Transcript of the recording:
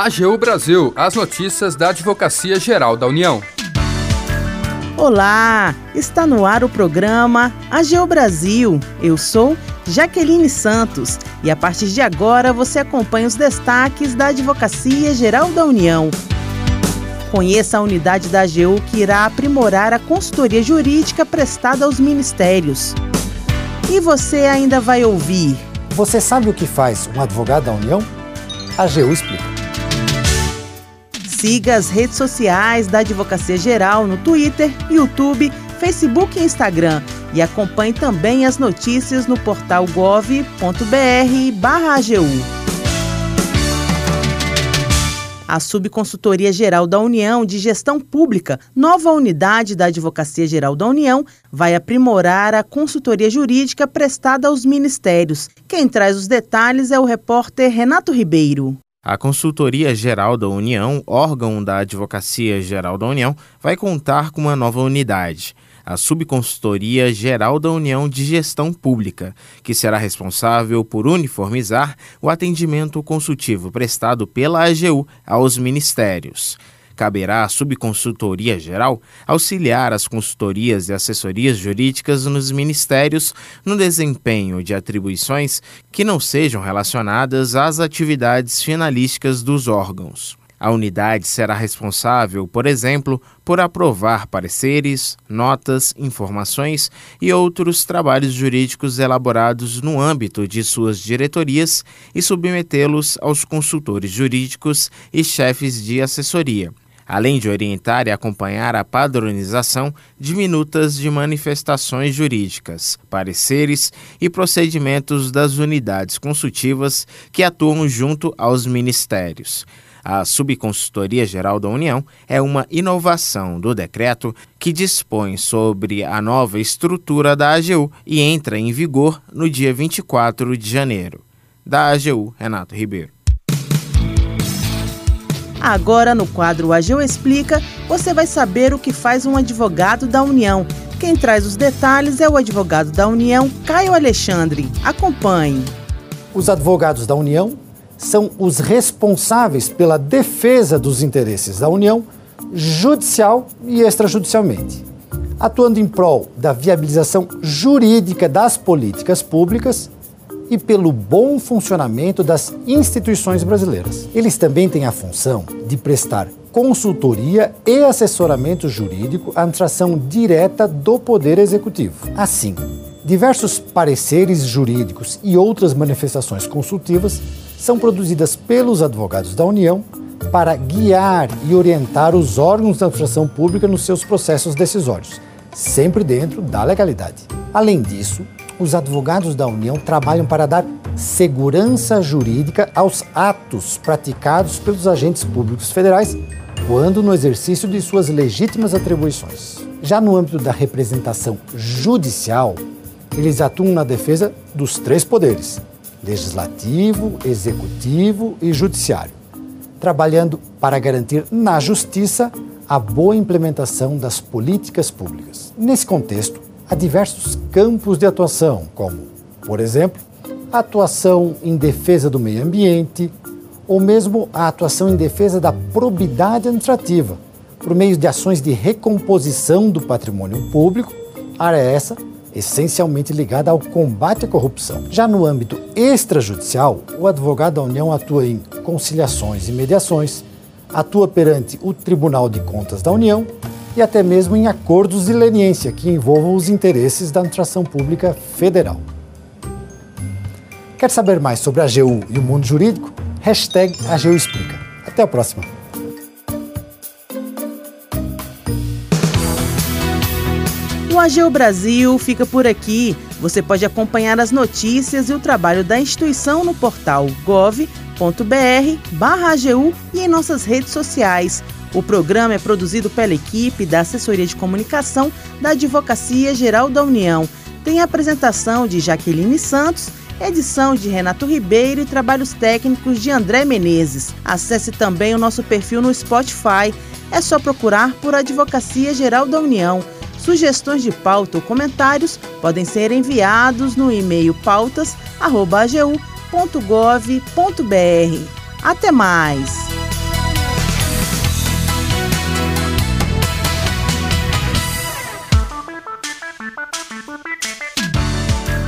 AGU Brasil, as notícias da Advocacia Geral da União. Olá, está no ar o programa AGU Brasil. Eu sou Jaqueline Santos e a partir de agora você acompanha os destaques da Advocacia Geral da União. Conheça a unidade da AGU que irá aprimorar a consultoria jurídica prestada aos ministérios. E você ainda vai ouvir. Você sabe o que faz um advogado da União? A AGU explica. Siga as redes sociais da Advocacia Geral no Twitter, YouTube, Facebook e Instagram. E acompanhe também as notícias no portal gov.br/agu. A Subconsultoria Geral da União de Gestão Pública, nova unidade da Advocacia Geral da União, vai aprimorar a consultoria jurídica prestada aos ministérios. Quem traz os detalhes é o repórter Renato Ribeiro. A Consultoria Geral da União, órgão da Advocacia Geral da União, vai contar com uma nova unidade a Subconsultoria Geral da União de Gestão Pública, que será responsável por uniformizar o atendimento consultivo prestado pela AGU aos ministérios. Caberá à Subconsultoria Geral auxiliar as consultorias e assessorias jurídicas nos ministérios no desempenho de atribuições que não sejam relacionadas às atividades finalísticas dos órgãos. A unidade será responsável, por exemplo, por aprovar pareceres, notas, informações e outros trabalhos jurídicos elaborados no âmbito de suas diretorias e submetê-los aos consultores jurídicos e chefes de assessoria, além de orientar e acompanhar a padronização de minutas de manifestações jurídicas, pareceres e procedimentos das unidades consultivas que atuam junto aos ministérios. A Subconsultoria Geral da União é uma inovação do decreto que dispõe sobre a nova estrutura da AGU e entra em vigor no dia 24 de janeiro. Da AGU, Renato Ribeiro. Agora, no quadro AGU Explica, você vai saber o que faz um advogado da União. Quem traz os detalhes é o advogado da União, Caio Alexandre. Acompanhe. Os advogados da União são os responsáveis pela defesa dos interesses da União, judicial e extrajudicialmente, atuando em prol da viabilização jurídica das políticas públicas e pelo bom funcionamento das instituições brasileiras. Eles também têm a função de prestar consultoria e assessoramento jurídico à administração direta do Poder Executivo. Assim, diversos pareceres jurídicos e outras manifestações consultivas são produzidas pelos advogados da União para guiar e orientar os órgãos da administração pública nos seus processos decisórios, sempre dentro da legalidade. Além disso, os advogados da União trabalham para dar segurança jurídica aos atos praticados pelos agentes públicos federais quando no exercício de suas legítimas atribuições. Já no âmbito da representação judicial, eles atuam na defesa dos três poderes, legislativo, executivo e judiciário, trabalhando para garantir na justiça a boa implementação das políticas públicas. Nesse contexto, há diversos campos de atuação, como, por exemplo, a atuação em defesa do meio ambiente, ou mesmo a atuação em defesa da probidade administrativa, por meio de ações de recomposição do patrimônio público, área essa essencialmente ligada ao combate à corrupção. Já no âmbito extrajudicial, o advogado da União atua em conciliações e mediações, atua perante o Tribunal de Contas da União e até mesmo em acordos de leniência que envolvam os interesses da administração pública federal. Quer saber mais sobre a AGU e o mundo jurídico? Hashtag AGU Explica. Até a próxima! O AGU Brasil fica por aqui. Você pode acompanhar as notícias e o trabalho da instituição no portal gov.br/agu e em nossas redes sociais. O programa é produzido pela equipe da Assessoria de Comunicação da Advocacia Geral da União. Tem a apresentação de Jaqueline Santos, edição de Renato Ribeiro e trabalhos técnicos de André Menezes. Acesse também o nosso perfil no Spotify. É só procurar por Advocacia Geral da União. Sugestões de pauta ou comentários podem ser enviados no e-mail pautas.agu.gov.br. Até mais!